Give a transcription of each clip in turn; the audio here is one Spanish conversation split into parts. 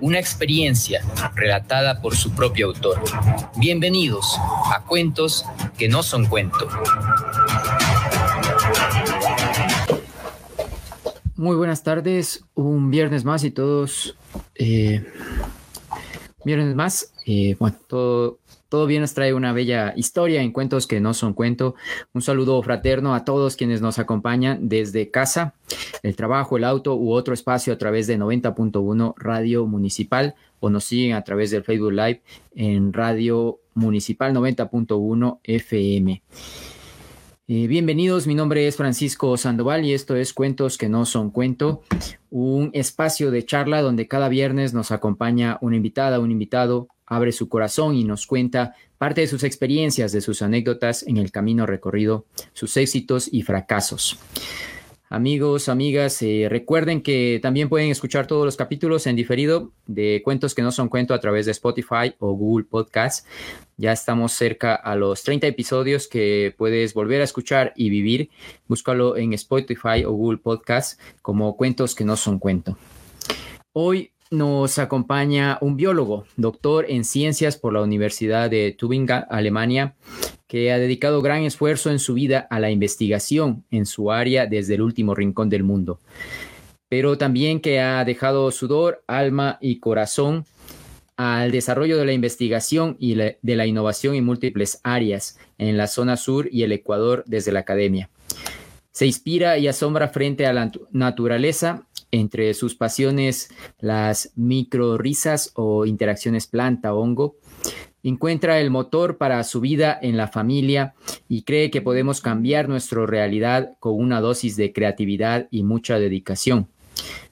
una experiencia relatada por su propio autor. Bienvenidos a Cuentos que no son cuento. Muy buenas tardes, un viernes más y todos, eh, viernes más, eh, bueno, todo todo bien nos trae una bella historia en cuentos que no son cuento. Un saludo fraterno a todos quienes nos acompañan desde casa, el trabajo, el auto u otro espacio a través de 90.1 Radio Municipal o nos siguen a través del Facebook Live en Radio Municipal 90.1 FM. Eh, bienvenidos, mi nombre es Francisco Sandoval y esto es Cuentos que no son cuento, un espacio de charla donde cada viernes nos acompaña una invitada, un invitado, abre su corazón y nos cuenta parte de sus experiencias, de sus anécdotas en el camino recorrido, sus éxitos y fracasos. Amigos, amigas, eh, recuerden que también pueden escuchar todos los capítulos en diferido de Cuentos que no son cuento a través de Spotify o Google Podcast. Ya estamos cerca a los 30 episodios que puedes volver a escuchar y vivir. Búscalo en Spotify o Google Podcast como Cuentos que no son cuento. Hoy nos acompaña un biólogo, doctor en ciencias por la Universidad de Tübingen, Alemania, que ha dedicado gran esfuerzo en su vida a la investigación en su área desde el último rincón del mundo, pero también que ha dejado sudor, alma y corazón al desarrollo de la investigación y de la innovación en múltiples áreas en la zona sur y el Ecuador desde la academia. Se inspira y asombra frente a la naturaleza entre sus pasiones las microrisas o interacciones planta-hongo, encuentra el motor para su vida en la familia y cree que podemos cambiar nuestra realidad con una dosis de creatividad y mucha dedicación.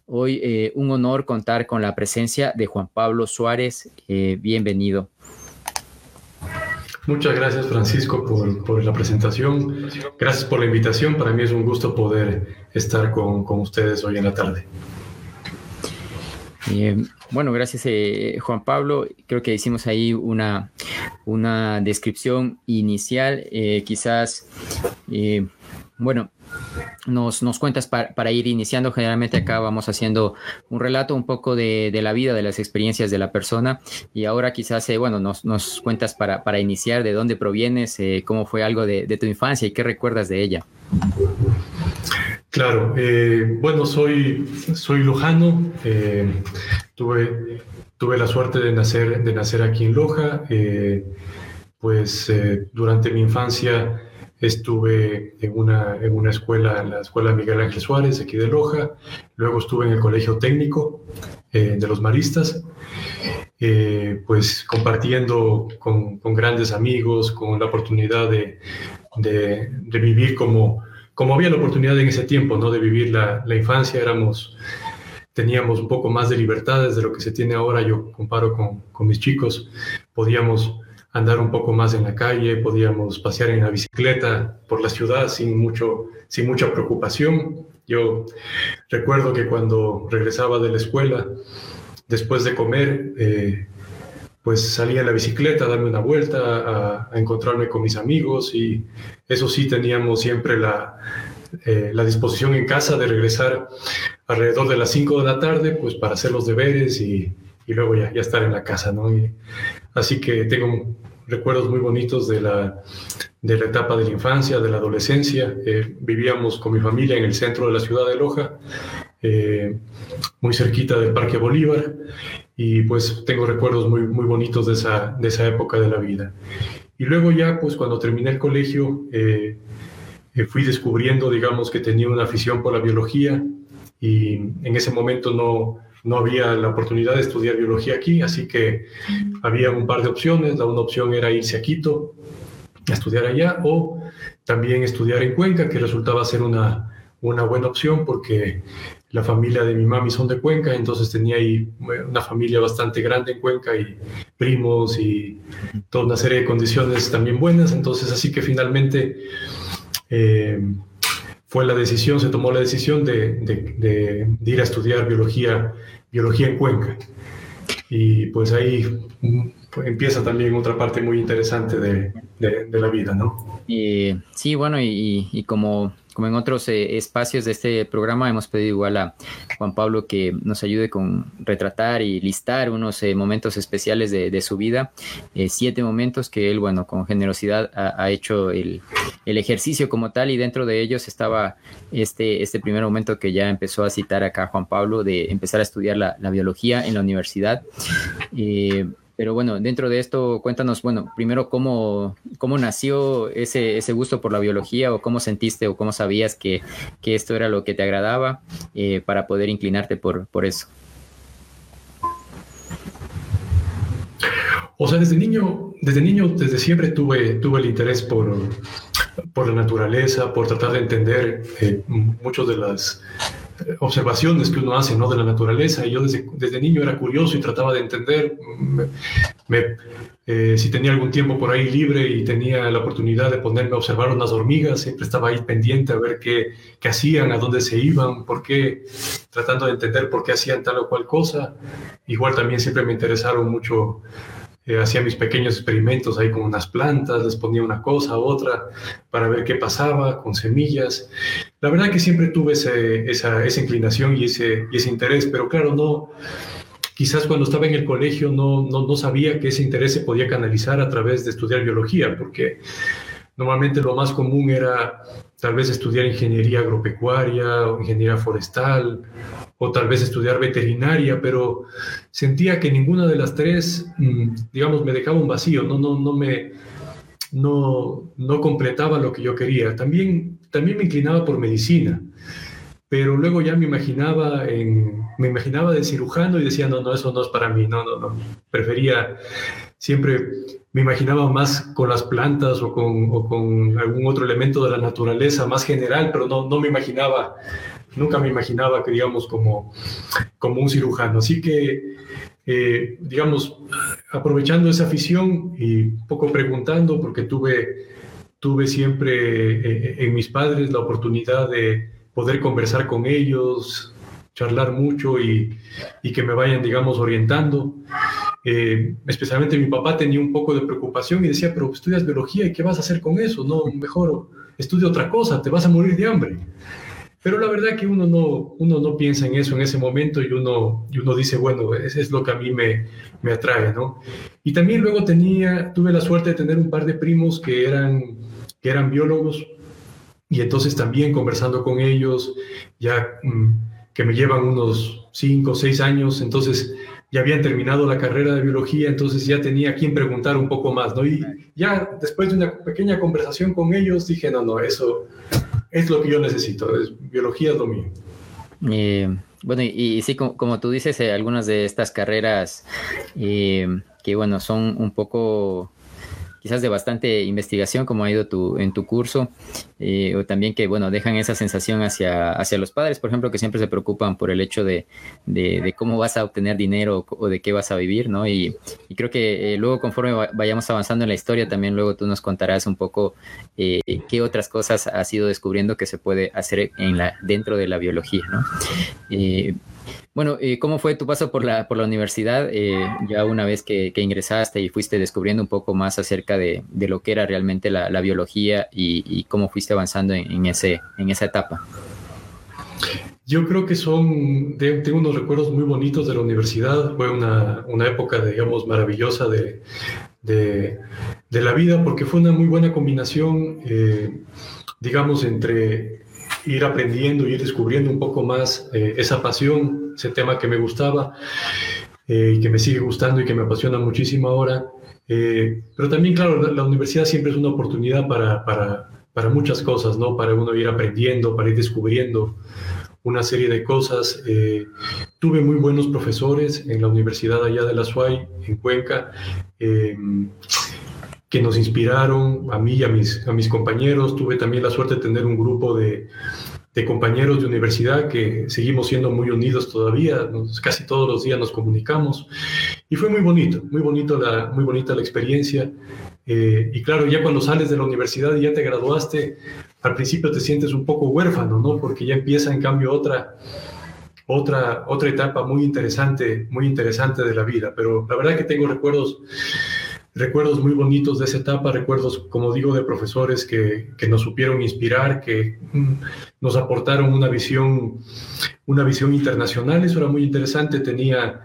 Hoy eh, un honor contar con la presencia de Juan Pablo Suárez. Eh, bienvenido. Muchas gracias Francisco por, la presentación. Gracias por la invitación. Para mí es un gusto poder estar con, ustedes hoy en la tarde. Eh, bueno, gracias eh, Juan Pablo. Creo que hicimos ahí una, una descripción inicial. Eh, quizás, bueno, nos, nos cuentas para, ir iniciando. Generalmente acá vamos haciendo un relato un poco de, la vida, de las experiencias de la persona. Y ahora quizás, bueno, nos, nos cuentas para, para, iniciar de dónde provienes, cómo fue algo de, de tu infancia y qué recuerdas de ella. Claro, eh, bueno, soy, soy lujano, eh, tuve, tuve la suerte de nacer, de nacer aquí en Loja, eh, pues durante mi infancia estuve en una, en una escuela, en la escuela Miguel Ángel Suárez, aquí de Loja, luego estuve en el colegio técnico de los maristas, pues compartiendo con, con, grandes amigos, con la oportunidad de, de, vivir como como había la oportunidad en ese tiempo, ¿no? De vivir la, infancia, éramos, teníamos un poco más de libertades de lo que se tiene ahora, yo comparo con, mis chicos, podíamos andar un poco más en la calle, podíamos pasear en la bicicleta por la ciudad sin, mucho, sin mucha preocupación. Yo recuerdo que cuando regresaba de la escuela, después de comer, eh, pues salía en la bicicleta a darme una vuelta, a, encontrarme con mis amigos y eso sí teníamos siempre la, eh, la disposición en casa de regresar alrededor de las 5 de la tarde, pues para hacer los deberes y, y luego ya, ya, estar en la casa, ¿no? así que tengo recuerdos muy bonitos de la, de la etapa de la infancia, de la adolescencia. Eh, vivíamos con mi familia en el centro de la ciudad de Loja, eh, muy cerquita del Parque Bolívar y pues tengo recuerdos muy, muy bonitos de esa, de esa época de la vida. Y luego ya, pues cuando terminé el colegio, eh, fui descubriendo, digamos, que tenía una afición por la biología y en ese momento no, no había la oportunidad de estudiar biología aquí, así que había un par de opciones. La una opción era irse a Quito a estudiar allá o también estudiar en Cuenca, que resultaba ser una, una buena opción porque la familia de mi mami son de Cuenca, entonces tenía ahí una familia bastante grande en Cuenca y primos y toda una serie de condiciones también buenas. Entonces, así que finalmente eh, fue la decisión, se tomó la decisión de, de, ir a estudiar biología, biología en Cuenca. Y pues ahí mm, empieza también otra parte muy interesante de, la vida, ¿no? sí, bueno, y como como en otros eh, espacios de este programa, hemos pedido igual a Juan Pablo que nos ayude con retratar y listar unos eh, momentos especiales de, su vida, eh, siete momentos que él, bueno, con generosidad ha, hecho el, ejercicio como tal y dentro de ellos estaba este, este primer momento que ya empezó a citar acá Juan Pablo de empezar a estudiar la, la biología en la universidad. Pero bueno, dentro de esto, cuéntanos, bueno, primero cómo, cómo nació ese, ese gusto por la biología o cómo sentiste o cómo sabías que, que esto era lo que te agradaba eh, para poder inclinarte por, por eso. O sea, desde niño, desde niño, desde siempre tuve, tuve el interés por, por la naturaleza, por tratar de entender eh, muchos de las observaciones que uno hace ¿no? de la naturaleza. Yo desde, desde niño era curioso y trataba de entender. Eh, si tenía algún tiempo por ahí libre y tenía la oportunidad de ponerme a observar unas hormigas, siempre estaba ahí pendiente a ver qué, qué hacían, a dónde se iban, por qué, tratando de entender por qué hacían tal o cual cosa. Igual también siempre me interesaron mucho eh, hacía mis pequeños experimentos ahí con unas plantas, les ponía una cosa, otra, para ver qué pasaba con semillas. La verdad que siempre tuve esa, esa, inclinación y ese, y ese interés, pero claro, no, quizás cuando estaba en el colegio no, no, no, sabía que ese interés se podía canalizar a través de estudiar biología, porque normalmente lo más común era tal vez estudiar ingeniería agropecuaria o ingeniería forestal o tal vez estudiar veterinaria, pero sentía que ninguna de las tres, mm, digamos, me dejaba un vacío, no, no, no me, no, no completaba lo que yo quería. También, también me inclinaba por medicina, pero luego ya me imaginaba, en, me imaginaba de cirujano y decía, no, no, eso no es para mí, no, no, no. Prefería, siempre me imaginaba más con las plantas o con, o con algún otro elemento de la naturaleza más general, pero no, no me imaginaba nunca me imaginaba que, digamos, como, como un cirujano. Así que, eh, digamos, aprovechando esa afición y un poco preguntando, porque tuve, tuve siempre eh, en mis padres la oportunidad de poder conversar con ellos, charlar mucho y, que me vayan, digamos, orientando. Eh, especialmente mi papá tenía un poco de preocupación y decía, pero estudias biología y qué vas a hacer con eso, no, mejor estudia otra cosa, te vas a morir de hambre. Pero la verdad que uno no, uno no piensa en eso en ese momento y uno, y uno dice, bueno, eso es lo que a mí me, me atrae, ¿no? Y también luego tenía, tuve la suerte de tener un par de primos que eran, que eran biólogos y entonces también conversando con ellos, ya mm, que me llevan unos cinco o seis años, entonces ya habían terminado la carrera de biología, entonces ya tenía a quien preguntar un poco más, ¿no? Y ya después de una pequeña conversación con ellos dije, no, no, eso, es lo que yo necesito, es biología es lo mío. Eh, bueno, y, sí, como, tú dices, eh, algunas de estas carreras eh, que, bueno, son un poco quizás de bastante investigación, como ha ido tu, en tu curso, eh, o también que, bueno, dejan esa sensación hacia, hacia los padres, por ejemplo, que siempre se preocupan por el hecho de, de, cómo vas a obtener dinero o, de qué vas a vivir, ¿no? Y, creo que eh, luego, conforme vayamos avanzando en la historia, también luego tú nos contarás un poco eh, qué otras cosas has ido descubriendo que se puede hacer en la, dentro de la biología, ¿no? Bueno, eh, ¿cómo fue tu paso por la, por la universidad? Eh, ya una vez que, ingresaste y fuiste descubriendo un poco más acerca de, lo que era realmente la, biología y, cómo fuiste avanzando en, ese, en esa etapa. Yo creo que son, tengo unos recuerdos muy bonitos de la universidad. Fue una, época, digamos, maravillosa de, la vida porque fue una muy buena combinación, eh, digamos, entre ir aprendiendo, ir descubriendo un poco más eh, esa pasión, ese tema que me gustaba eh, y que me sigue gustando y que me apasiona muchísimo ahora. Eh, pero también, claro, la, universidad siempre es una oportunidad para, para, para, muchas cosas, ¿no? Para uno ir aprendiendo, para ir descubriendo una serie de cosas. tuve muy buenos profesores en la Universidad allá de la SUAY, en Cuenca que nos inspiraron a mí y a mis, a mis compañeros. Tuve también la suerte de tener un grupo de, de compañeros de universidad que seguimos siendo muy unidos todavía, casi todos los días nos comunicamos y fue muy bonito, muy, bonito la, muy bonita la experiencia. Eh, y claro, ya cuando sales de la universidad y ya te graduaste, al principio te sientes un poco huérfano, ¿no? Porque ya empieza en cambio otra, otra, otra etapa muy interesante, muy interesante de la vida. Pero la verdad que tengo recuerdos, recuerdos muy bonitos de esa etapa, recuerdos, como digo, de profesores que, que nos supieron inspirar, que mm, nos aportaron una visión, una visión internacional. Eso era muy interesante. Tenía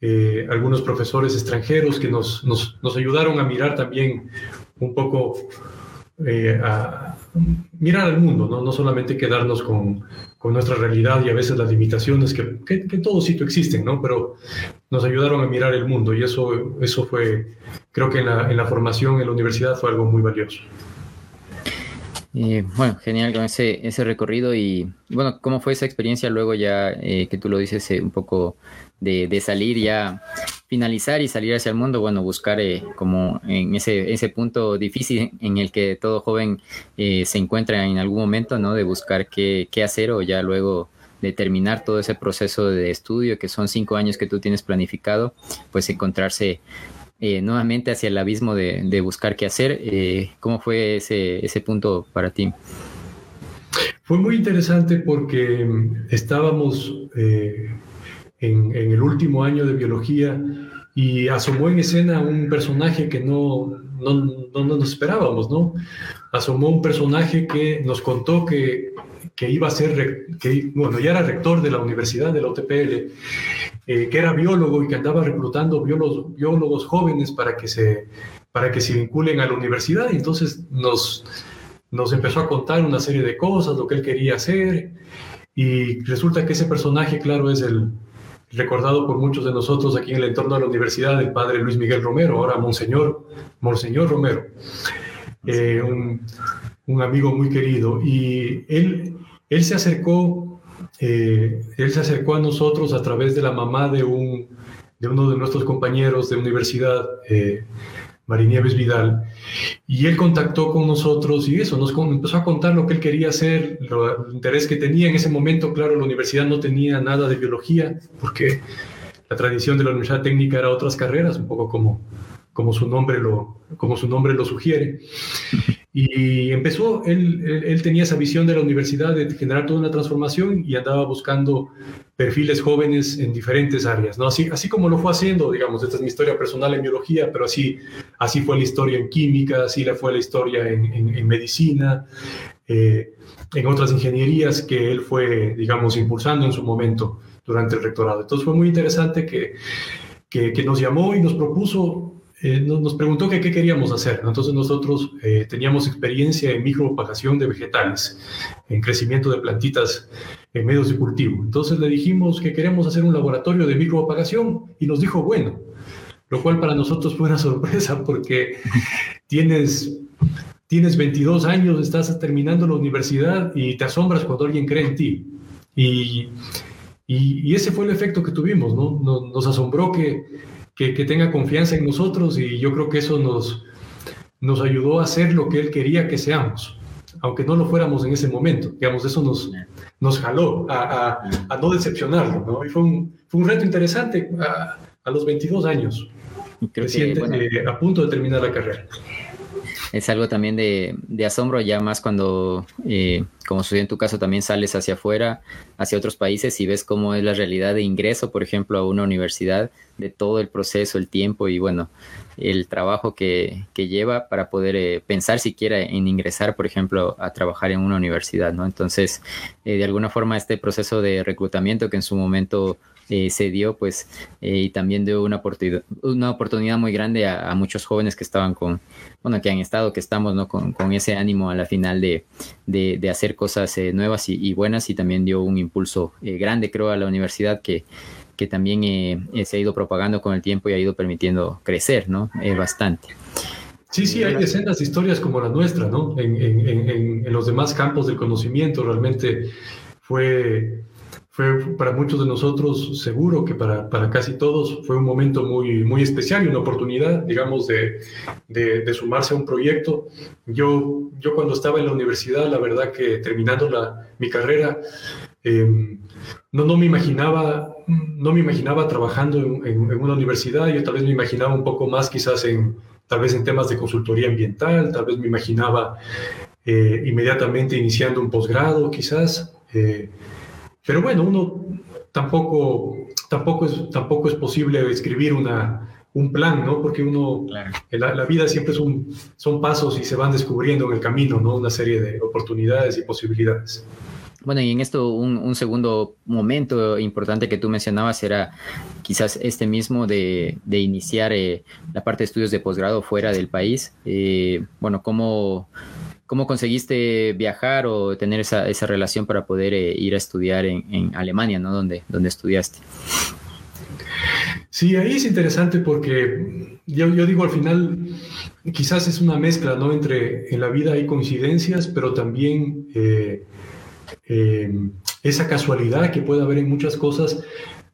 eh, algunos profesores extranjeros que nos, nos, ayudaron a mirar también un poco, eh, a mirar al mundo, ¿no? no solamente quedarnos con, con, nuestra realidad y a veces las limitaciones que, que, en todo sitio existen, ¿no? pero nos ayudaron a mirar el mundo y eso, eso fue, creo que en la, en la formación en la universidad fue algo muy valioso. Eh, bueno, genial con ese, ese recorrido y bueno, ¿cómo fue esa experiencia luego ya que tú lo dices un poco de, salir ya, finalizar y salir hacia el mundo, bueno, buscar eh, como en ese, ese punto difícil en el que todo joven eh, se encuentra en algún momento, ¿no? De buscar qué, qué hacer o ya luego de terminar todo ese proceso de estudio, que son cinco años que tú tienes planificado, pues encontrarse eh, nuevamente hacia el abismo de, de buscar qué hacer. ¿Cómo fue ese, ese punto para ti? Fue muy interesante porque mm, estábamos en, el último año de biología y asomó en escena un personaje que no, no, nos esperábamos, ¿no? Asomó un personaje que nos contó que, que iba a ser, que, bueno, ya era rector de la Universidad de la UTPL, eh, que era biólogo y que andaba reclutando biólogos, biólogos jóvenes para que, se, para que se vinculen a la universidad. Y entonces nos, nos empezó a contar una serie de cosas, lo que él quería hacer. Y resulta que ese personaje, claro, es el, recordado por muchos de nosotros aquí en el entorno de la universidad, el padre Luis Miguel Romero, ahora Monseñor, Monseñor Romero, eh, un, un, amigo muy querido. Y él, él se acercó, eh, él se acercó a nosotros a través de la mamá de, un, de uno de nuestros compañeros de universidad, eh, Marinieves Vidal, y él contactó con nosotros y eso, nos empezó a contar lo que él quería hacer, el interés que tenía. En ese momento, claro, la universidad no tenía nada de biología, porque la tradición de la Universidad Técnica era otras carreras, un poco como, como, su, nombre lo, como su nombre lo sugiere. Y empezó, él, él, tenía esa visión de la universidad de generar toda una transformación y andaba buscando perfiles jóvenes en diferentes áreas, ¿no? Así, así como lo fue haciendo, digamos, esta es mi historia personal en biología, pero así, así fue la historia en química, así fue la historia en, en, medicina, eh, en otras ingenierías que él fue, digamos, impulsando en su momento durante el rectorado. Entonces fue muy interesante que, que nos llamó y nos propuso eh, nos, preguntó que qué queríamos hacer. Entonces nosotros eh, teníamos experiencia en micropropagación de vegetales, en crecimiento de plantitas en medios de cultivo. Entonces le dijimos que queríamos hacer un laboratorio de micropropagación y nos dijo, bueno, lo cual para nosotros fue una sorpresa porque tienes, tienes 22 años, estás terminando la universidad y te asombras cuando alguien cree en ti. Y, y, ese fue el efecto que tuvimos, ¿no? Nos asombró que que, tenga confianza en nosotros y yo creo que eso nos, nos ayudó a hacer lo que él quería que seamos, aunque no lo fuéramos en ese momento. Digamos, eso nos, nos jaló a, a, no decepcionarlo, ¿no? Y fue un, fue un reto interesante a, a los 22 años, reciente, eh, a punto de terminar la carrera es algo también de, asombro, ya más cuando, eh, como sucedió en tu caso, también sales hacia afuera, hacia otros países y ves cómo es la realidad de ingreso, por ejemplo, a una universidad, de todo el proceso, el tiempo y bueno, el trabajo que, que lleva para poder eh, pensar siquiera en ingresar, por ejemplo, a trabajar en una universidad, ¿no? Entonces, eh, de alguna forma, este proceso de reclutamiento que en su momento eh, se dio, pues, eh, y también dio una oportunidad, una oportunidad muy grande a, muchos jóvenes que estaban con, bueno, que han estado, que estamos, ¿no? Con, ese ánimo a la final de, de, hacer cosas eh, nuevas y, buenas y también dio un impulso grande, creo, a la universidad que, que también se ha ido propagando con el tiempo y ha ido permitiendo crecer, ¿no? bastante. Sí, sí, hay decenas de historias como la nuestra, ¿no? En, en, en, en los demás campos del conocimiento realmente fue fue para muchos de nosotros, seguro que para, para, casi todos, fue un momento muy, muy especial y una oportunidad, digamos, de, de, sumarse a un proyecto. Yo, yo cuando estaba en la universidad, la verdad que terminando la, mi carrera, em, no, no me imaginaba no me imaginaba trabajando en, una universidad, yo tal vez me imaginaba un poco más quizás en, tal vez en temas de consultoría ambiental, tal vez me imaginaba eh, inmediatamente iniciando un posgrado quizás, eh, pero bueno, uno tampoco, tampoco, es, tampoco es posible escribir una, un plan, ¿no? Porque uno, la, la, vida siempre es un, son pasos y se van descubriendo en el camino, ¿no? Una serie de oportunidades y posibilidades. Bueno, y en esto un, segundo momento importante que tú mencionabas era quizás este mismo de, iniciar eh, la parte de estudios de posgrado fuera del país. Eh, bueno, ¿cómo, ¿cómo conseguiste viajar o tener esa, relación para poder eh, ir a estudiar en, Alemania, ¿no? Donde, donde estudiaste. Sí, ahí es interesante porque yo, yo digo al final, quizás es una mezcla, ¿no? Entre en la vida hay coincidencias, pero también eh, esa casualidad que puede haber en muchas cosas,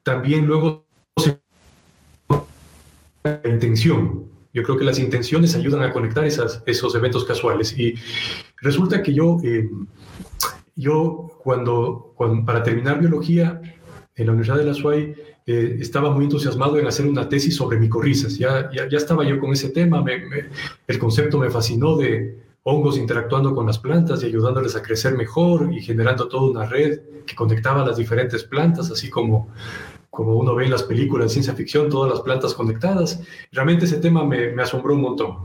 también luego se la intención. Yo creo que las intenciones ayudan a conectar esos eventos casuales. Y resulta que yo, eh, yo cuando, para terminar biología en la Universidad de la SUAY, eh, estaba muy entusiasmado en hacer una tesis sobre micorrizas. Ya, ya, ya estaba yo con ese tema, el concepto me fascinó de, hongos interactuando con las plantas y ayudándoles a crecer mejor y generando toda una red que conectaba las diferentes plantas, así como, como uno ve en las películas de ciencia ficción, todas las plantas conectadas. Realmente ese tema me, asombró un montón.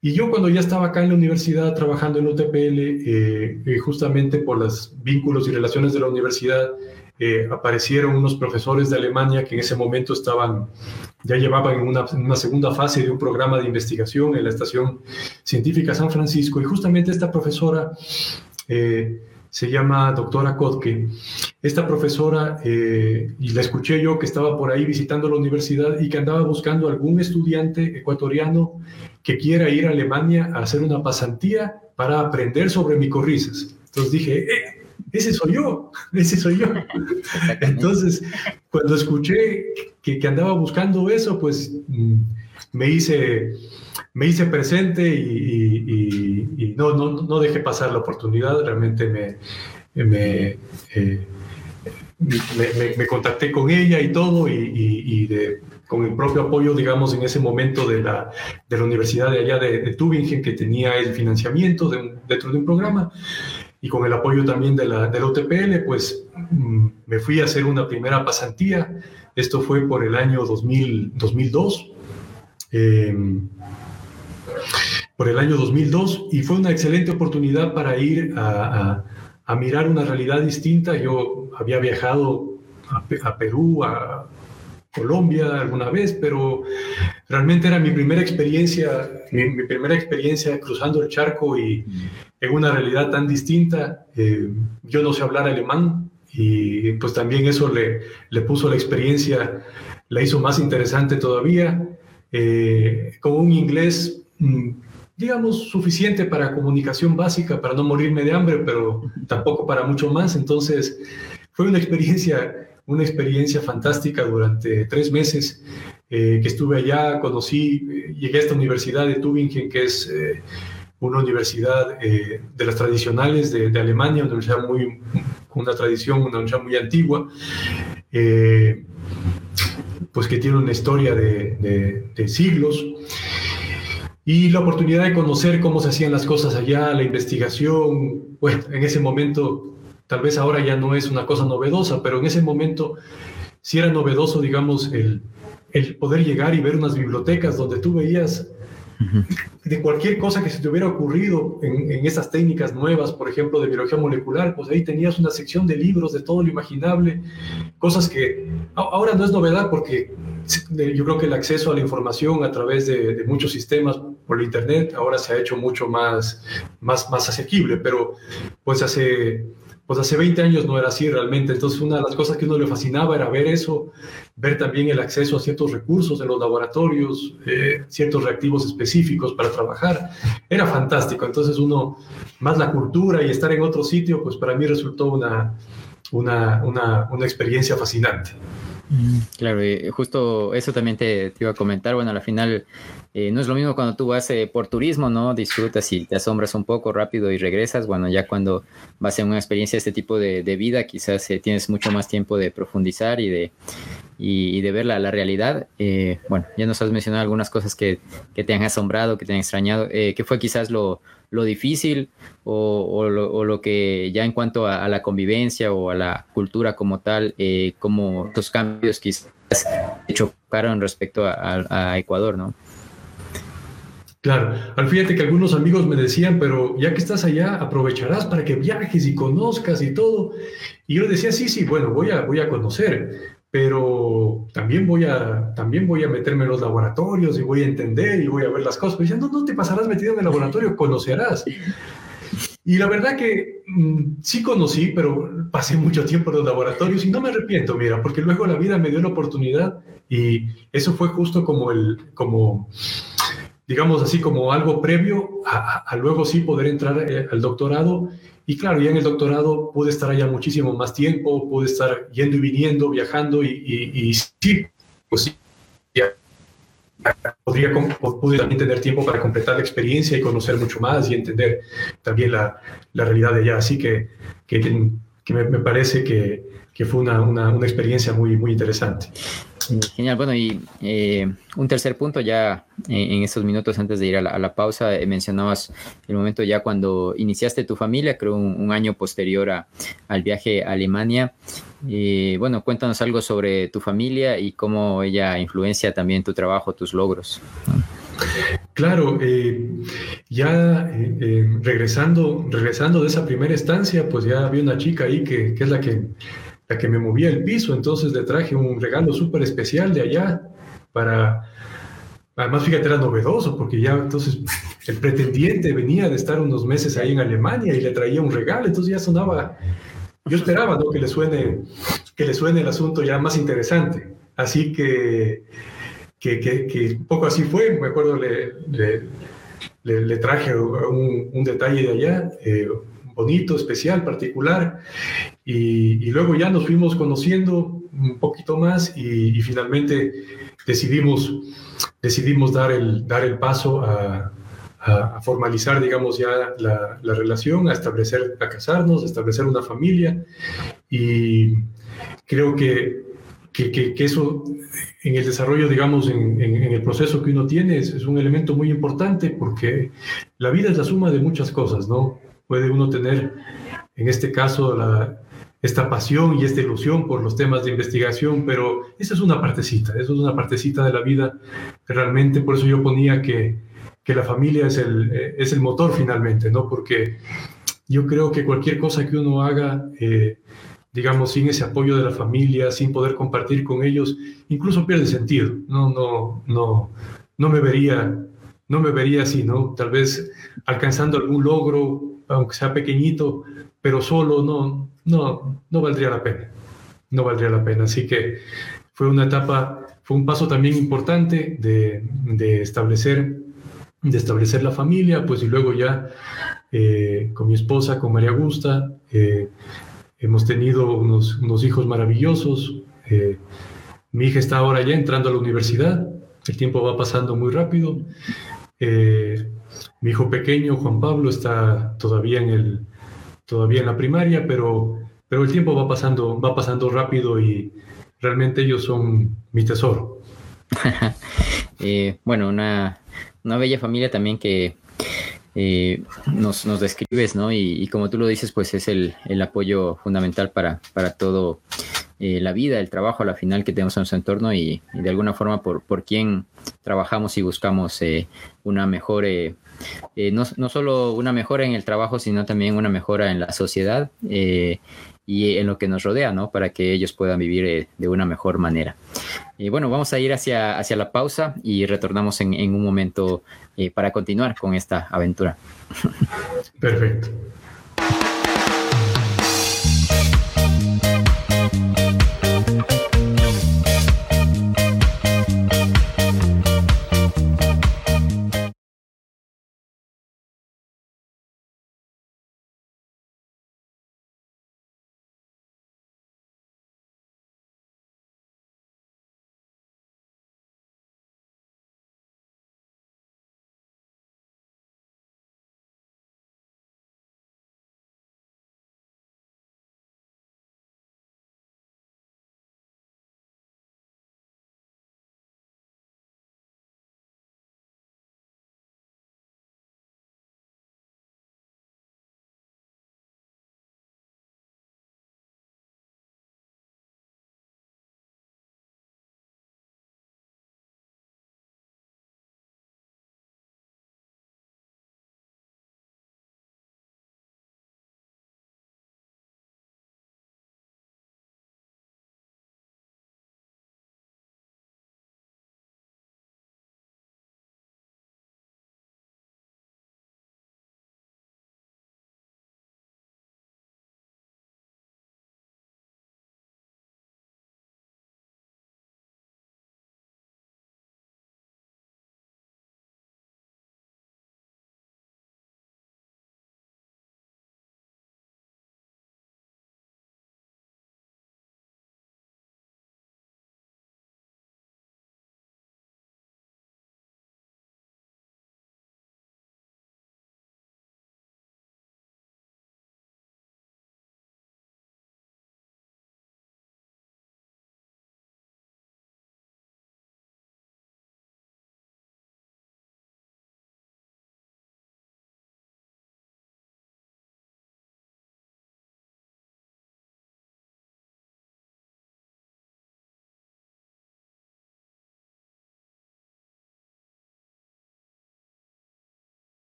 Y yo cuando ya estaba acá en la universidad trabajando en UTPL, eh, eh, justamente por los vínculos y relaciones de la universidad, eh, aparecieron unos profesores de Alemania que en ese momento estaban, ya llevaban una, una, segunda fase de un programa de investigación en la Estación Científica San Francisco y justamente esta profesora eh, se llama doctora Kotke. Esta profesora, eh, y la escuché yo que estaba por ahí visitando la universidad y que andaba buscando algún estudiante ecuatoriano que quiera ir a Alemania a hacer una pasantía para aprender sobre micorrizas. Entonces dije, eh, ese soy yo, ese soy yo. Entonces, cuando escuché que, que, andaba buscando eso, pues mm, me hice, me hice presente y, no, no, no, dejé pasar la oportunidad, realmente me, me, eh, me, contacté con ella y todo y, con el propio apoyo, digamos, en ese momento de la, de la Universidad de allá de, de Tübingen, que tenía el financiamiento de dentro de un programa, y con el apoyo también de la, de la pues mm, me fui a hacer una primera pasantía. Esto fue por el año 2000, 2002. Em, por el año 2002 y fue una excelente oportunidad para ir a, a, mirar una realidad distinta. Yo había viajado a, a Perú, a Colombia alguna vez, pero realmente era mi primera experiencia, mi, mi primera experiencia cruzando el charco y, en una realidad tan distinta. Eh, yo no sé hablar alemán y pues también eso le, le puso la experiencia, la hizo más interesante todavía. Eh, con un inglés, mm, digamos, suficiente para comunicación básica, para no morirme de hambre, pero tampoco para mucho más. Entonces, fue una experiencia, una experiencia fantástica durante tres meses eh, que estuve allá. Conocí, llegué a esta universidad de Tübingen, que es una universidad eh, de las tradicionales de, Alemania, una universidad muy, con una tradición, una universidad muy antigua, eh, pues que tiene una historia de, de, siglos. Y la oportunidad de conocer cómo se hacían las cosas allá, la investigación, bueno, en ese momento, tal vez ahora ya no es una cosa novedosa, pero en ese momento sí era novedoso, digamos, el, el poder llegar y ver unas bibliotecas donde tú veías de cualquier cosa que se te hubiera ocurrido en, en estas técnicas nuevas, por ejemplo, de biología molecular, pues ahí tenías una sección de libros de todo lo imaginable, cosas que ahora no es novedad porque yo creo que el acceso a la información a través de, muchos sistemas por Internet ahora se ha hecho mucho más, más, más asequible, pero pues hace pues hace 20 años no era así realmente. Entonces, una de las cosas que uno le fascinaba era ver eso, ver también el acceso a ciertos recursos en los laboratorios, eh, ciertos reactivos específicos para trabajar. Era fantástico. Entonces, uno, más la cultura y estar en otro sitio, pues para mí resultó una, una, una, una experiencia fascinante. Claro, justo eso también te, iba a comentar. Bueno, al final eh, no es lo mismo cuando tú vas eh, por turismo, ¿no? Disfrutas y te asombras un poco rápido y regresas. Bueno, ya cuando vas en una experiencia de este tipo de, vida, quizás eh, tienes mucho más tiempo de profundizar y de, y, de ver la, la realidad. bueno, ya nos has mencionado algunas cosas que, que, te han asombrado, que te han extrañado. ¿Qué fue quizás lo, lo difícil o, lo, que ya en cuanto a, la convivencia o a la cultura como tal, como los cambios quizás chocaron respecto a, Ecuador, ¿no? Claro, al fíjate que algunos amigos me decían, pero ya que estás allá, aprovecharás para que viajes y conozcas y todo. Y yo decía, sí, sí, bueno, voy a, voy a conocer, pero también voy a, también voy a meterme en los laboratorios y voy a entender y voy a ver las cosas. Pero no, no te pasarás metido en el laboratorio, conocerás. Y la verdad que mm, sí conocí, pero pasé mucho tiempo en los laboratorios y no me arrepiento, mira, porque luego la vida me dio la oportunidad y eso fue justo como el, como, digamos así, como algo previo a, a luego sí poder entrar eh, al doctorado y claro, ya en el doctorado pude estar allá muchísimo más tiempo, pude estar yendo y viniendo, viajando y, sí, pues sí, ya podría, pude también tener tiempo para completar la experiencia y conocer mucho más y entender también la, la realidad de allá. Así que, que, que me, me, parece que, que fue una, una, una, experiencia muy, muy interesante. Genial, bueno, y eh, un tercer punto ya eh, en estos minutos antes de ir a la, pausa, eh, mencionabas el momento ya cuando iniciaste tu familia, creo un, año posterior a, al viaje a Alemania. bueno, cuéntanos algo sobre tu familia y cómo ella influencia también tu trabajo, tus logros. Claro, ya regresando, regresando de esa primera estancia, pues ya había una chica ahí que, que es la que que me movía el piso, entonces le traje un regalo súper especial de allá para... Además, fíjate, era novedoso porque ya entonces el pretendiente venía de estar unos meses ahí en Alemania y le traía un regalo, entonces ya sonaba, yo esperaba ¿no? que, le suene, que le suene el asunto ya más interesante. Así que, que, que, un poco así fue, me acuerdo, le, le, le, traje un, un, detalle de allá. Eh, bonito, especial, particular. Y, luego ya nos fuimos conociendo un poquito más y, finalmente decidimos, decidimos dar, el, dar el paso a, formalizar, digamos, ya la, relación, a establecer, a casarnos, a establecer una familia. Y creo que, que, eso en el desarrollo, digamos, en, el proceso que uno tiene es, es, un elemento muy importante porque la vida es la suma de muchas cosas, ¿no? puede uno tener, en este caso, esta pasión y esta ilusión por los temas de investigación, pero esa es una partecita, eso es una partecita de la vida realmente, por eso yo ponía que, que la familia es el, es el motor finalmente, ¿no? Porque yo creo que cualquier cosa que uno haga, eh, digamos, sin ese apoyo de la familia, sin poder compartir con ellos, incluso pierde sentido. No, no, no, no me vería, no me vería así, ¿no? Tal vez alcanzando algún logro aunque sea pequeñito, pero solo no, no, no valdría la pena. No valdría la pena. Así que fue una etapa, fue un paso también importante de, establecer, de establecer la familia, pues y luego ya eh, con mi esposa, con María Augusta, eh, hemos tenido unos, unos hijos maravillosos. Eh, mi hija está ahora ya entrando a la universidad, el tiempo va pasando muy rápido. Mi hijo pequeño, Juan Pablo, está todavía en, el, todavía en la primaria, pero, pero el tiempo va pasando, va pasando rápido y realmente ellos son mi tesoro. Eh, bueno, una, una, bella familia también que eh, nos, nos, describes, ¿no? Y, como tú lo dices, pues es el, el apoyo fundamental para, para todo eh, la vida, el trabajo a la final que tenemos en nuestro entorno y, de alguna forma por, por quién trabajamos y buscamos una mejor eh, no, no, solo una mejora en el trabajo, sino también una mejora en la sociedad eh, y en lo que nos rodea, ¿no? Para que ellos puedan vivir eh, de una mejor manera. Bueno, vamos a ir hacia, hacia la pausa y retornamos en un momento para continuar con esta aventura. Perfecto.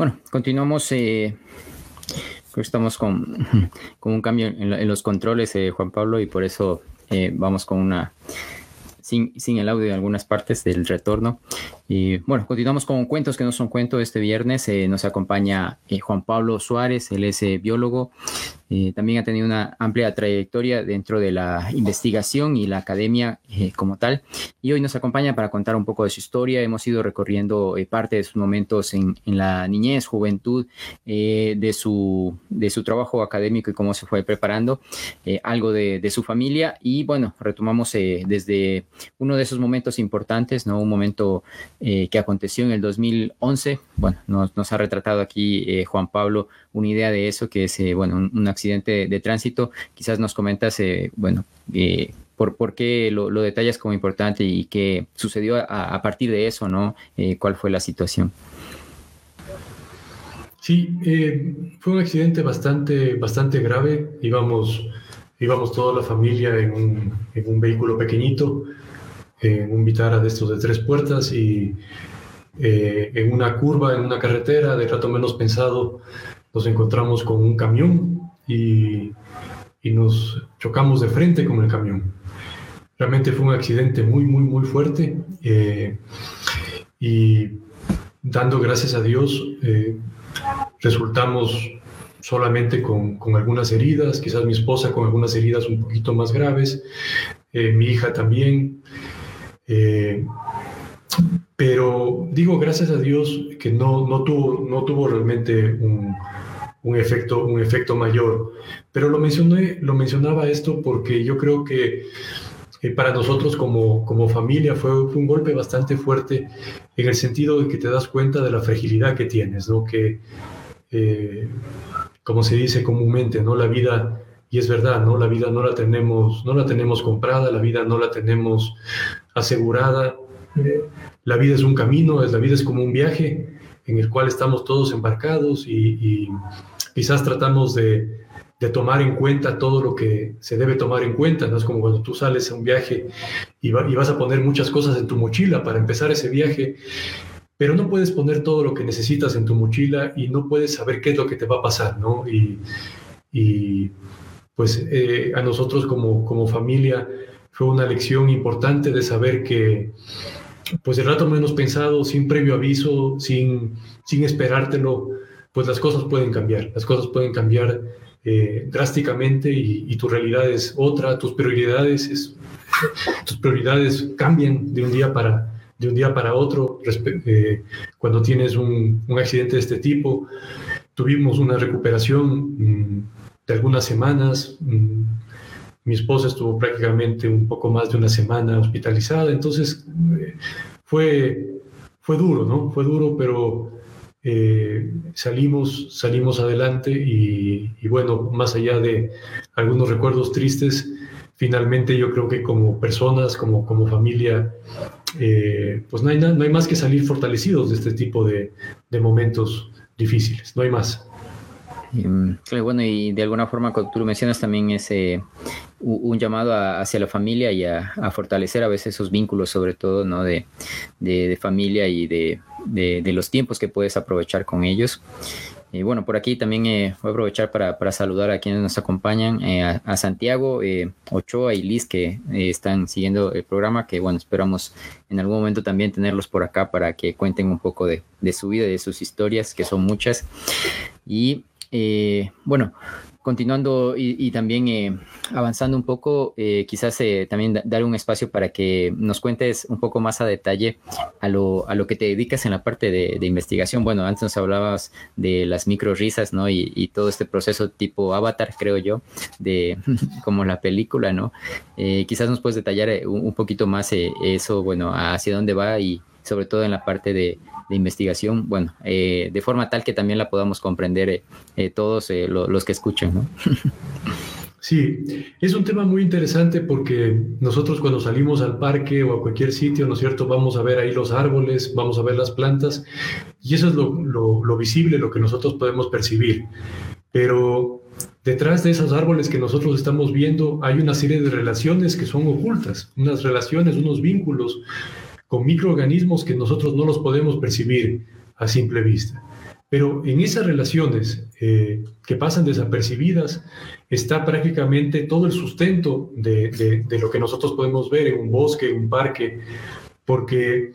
Bueno, continuamos. Eh, estamos con, un cambio en, los controles, eh, Juan Pablo, y por eso eh, vamos con una sin, sin, el audio en algunas partes del retorno. Y bueno, continuamos con cuentos que no son cuentos. Este viernes eh, nos acompaña Juan Pablo Suárez, él es biólogo, eh, también ha tenido una amplia trayectoria dentro de la investigación y la academia eh, como tal. Y hoy nos acompaña para contar un poco de su historia. Hemos ido recorriendo eh, parte de sus momentos en, la niñez, juventud, de, su, de su trabajo académico y cómo se fue preparando, algo de, su familia. Y bueno, retomamos desde uno de esos momentos importantes, ¿no? un momento que aconteció en el 2011. Bueno, nos, nos ha retratado aquí Juan Pablo una idea de eso, que es bueno, un, un accidente de tránsito. Quizás nos comentas, eh, bueno, eh, por, por, qué lo, detallas como importante y qué sucedió a, partir de eso, ¿no? Eh, ¿Cuál fue la situación? Sí, fue un accidente bastante, bastante grave. Íbamos, íbamos toda la familia en un, en un vehículo pequeñito, en un Vitara de estos de tres puertas y en una curva, en una carretera, de rato menos pensado, nos encontramos con un camión y, nos chocamos de frente con el camión. Realmente fue un accidente muy, muy, muy fuerte eh, y dando gracias a Dios eh, resultamos solamente con, con, algunas heridas, quizás mi esposa con algunas heridas un poquito más graves, eh, mi hija también. pero digo gracias a Dios que no, no, tuvo, no tuvo realmente un, un efecto, un efecto mayor. Pero lo, mencioné, lo mencionaba esto porque yo creo que eh, para nosotros como, como familia fue, un golpe bastante fuerte en el sentido de que te das cuenta de la fragilidad que tienes, ¿no? que, eh, como se dice comúnmente, ¿no? la vida, y es verdad, ¿no? la vida no la tenemos, no la tenemos comprada, la vida no la tenemos asegurada. la vida es un camino, la vida es como un viaje en el cual estamos todos embarcados y, quizás tratamos de, tomar en cuenta todo lo que se debe tomar en cuenta, ¿no? Es como cuando tú sales a un viaje y, vas a poner muchas cosas en tu mochila para empezar ese viaje, pero no puedes poner todo lo que necesitas en tu mochila y no puedes saber qué es lo que te va a pasar, ¿no? Y, pues eh, a nosotros como, como familia fue una lección importante de saber que pues el rato menos pensado, sin previo aviso, sin, sin esperártelo, pues las cosas pueden cambiar, las cosas pueden cambiar eh, drásticamente y, tu realidad es otra, tus prioridades, es, tus prioridades cambian de un día para, de un día para otro. Eh, cuando tienes un, un, accidente de este tipo, tuvimos una recuperación mm, de algunas semanas. Mm, mi esposa estuvo prácticamente un poco más de una semana hospitalizada, entonces eh, fue, fue duro, ¿no? Fue duro, pero eh, salimos, salimos adelante y, bueno, más allá de algunos recuerdos tristes, finalmente yo creo que como personas, como, como familia, eh, pues no hay, no hay más que salir fortalecidos de este tipo de, de momentos difíciles, no hay más. Mm, bueno, y de alguna forma, como tú mencionas, también ese un llamado hacia la familia y a, fortalecer a veces esos vínculos, sobre todo, ¿no? De, de, familia y de, de, los tiempos que puedes aprovechar con ellos. Y bueno, por aquí también eh, voy a aprovechar para, para, saludar a quienes nos acompañan, eh, a, Santiago, eh, Ochoa y Liz que están siguiendo el programa, que bueno, esperamos en algún momento también tenerlos por acá para que cuenten un poco de, de su vida, de sus historias, que son muchas. Y bueno, continuando y, también eh, avanzando un poco, eh, quizás eh, también dar un espacio para que nos cuentes un poco más a detalle a lo, a lo que te dedicas en la parte de, investigación. Bueno, antes nos hablabas de las micro risas, ¿no? Y, todo este proceso tipo avatar, creo yo, de como la película, ¿no? quizás nos puedes detallar un, un poquito más eso, bueno, hacia dónde va y sobre todo en la parte de investigación, bueno, eh, de forma tal que también la podamos comprender eh, eh, todos los que escuchan, ¿no? Sí, es un tema muy interesante porque nosotros cuando salimos al parque o a cualquier sitio, ¿no es cierto? Vamos a ver ahí los árboles, vamos a ver las plantas y eso es lo visible, lo que nosotros podemos percibir. Pero detrás de esos árboles que nosotros estamos viendo hay una serie de relaciones que son ocultas, unas relaciones, unos vínculos con microorganismos que nosotros no los podemos percibir a simple vista. Pero en esas relaciones eh, que pasan desapercibidas está prácticamente todo el sustento de, lo que nosotros podemos ver en un bosque, en un parque, porque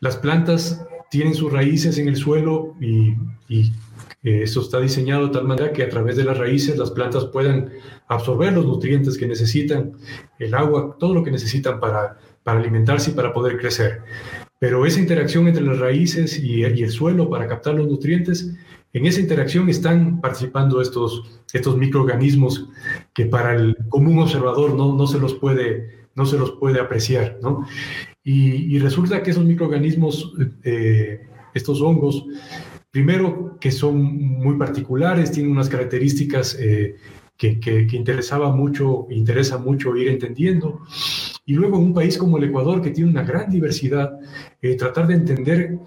las plantas tienen sus raíces en el suelo y, eh, eso está diseñado de tal manera que a través de las raíces las plantas puedan absorber los nutrientes que necesitan, el agua, todo lo que necesitan para, para alimentarse y para poder crecer. Pero esa interacción entre las raíces y, el suelo para captar los nutrientes, en esa interacción están participando estos, estos microorganismos que para el común observador no, no, se, los puede, no se los puede apreciar. ¿no? Y, resulta que esos microorganismos, eh, estos hongos, primero que son muy particulares, tienen unas características eh, que, que, interesaba mucho, interesa mucho ir entendiendo. Y luego en un país como el Ecuador, que tiene una gran diversidad, eh, tratar de entender